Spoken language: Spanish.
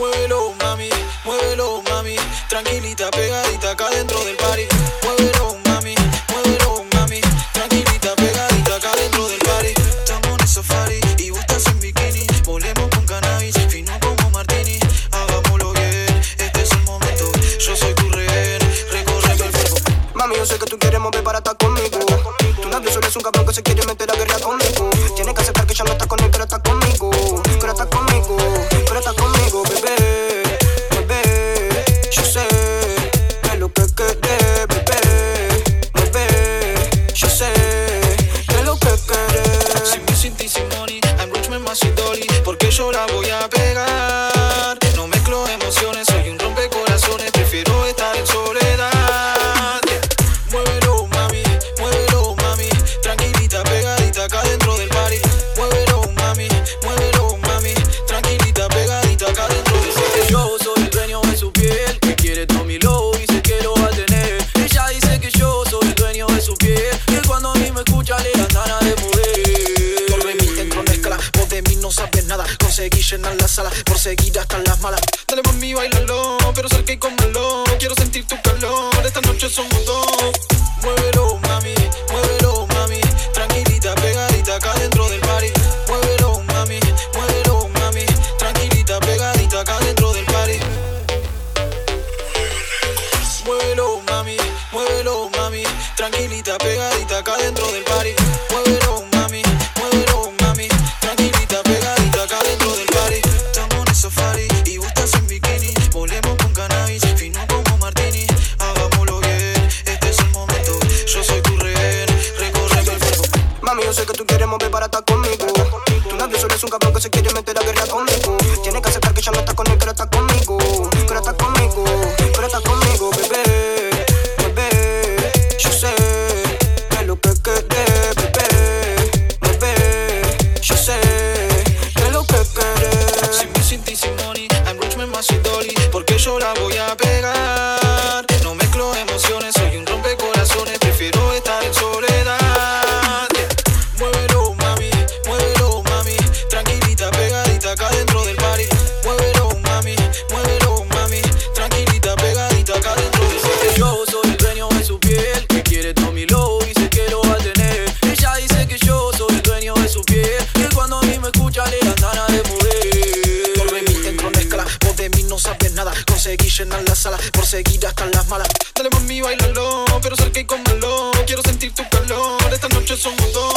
Muévelo, mami, muévelo, mami. Tranquilita, pegadita acá dentro del party. Muévelo, mami, muévelo, mami. Tranquilita, pegadita acá dentro del party. Estamos en safari y vos estás en bikini. Volemos con cannabis, fino como martini. Hagámoslo bien, este es el momento. Yo soy tu rehén, recorre el cuerpo. Mami, yo sé que tú quieres mover para estar conmigo. Tu novio solo es un cabrón que se quiere meter a guerra conmigo. Tienes que aceptar que ya no está Porque yo la voy a pegar. Por seguir hasta las malas. Dale mami, bailalo, pero cerca y cómelo. Quiero sentir tu calor, esta noche somos dos. Muévelo, mami, muévelo, mami. Tranquilita, pegadita acá dentro del party. Muévelo, mami, muévelo, mami. Tranquilita, pegadita acá dentro del party. Muévelo, mami, muévelo, mami. Tranquilita, pegadita acá dentro del party. Yo sé que tú quieres mover para estar conmigo. Tu novio solo es un cabrón que se quiere meter a guerra conmigo. Tienes que aceptar que ya no está con él, pero está conmigo. Pero está conmigo, pero está conmigo, bebé. Bebé, yo sé lo que querés, bebé. Bebé, yo sé lo que querés. Sin mí, sin ti, sin money. I'm man, más y. Porque yo la voy a pegar. llenan la sala Por seguir hasta las malas. Dale mami, bailalo Pero cerca y cómelo. Quiero sentir tu calor Esta noche somos dos.